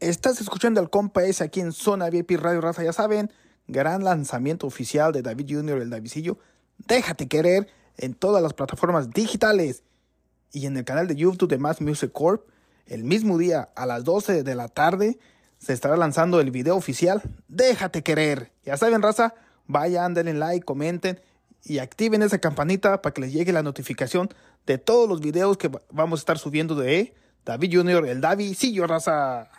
Estás escuchando al compa ese aquí en Zona VIP Radio Raza, ya saben, gran lanzamiento oficial de David Junior el Davidcillo. Déjate querer en todas las plataformas digitales y en el canal de YouTube de Mass Music Corp. El mismo día, a las 12 de la tarde, se estará lanzando el video oficial. Déjate querer. Ya saben, raza, vayan, denle like, comenten y activen esa campanita para que les llegue la notificación de todos los videos que vamos a estar subiendo de David Junior el Davi, raza.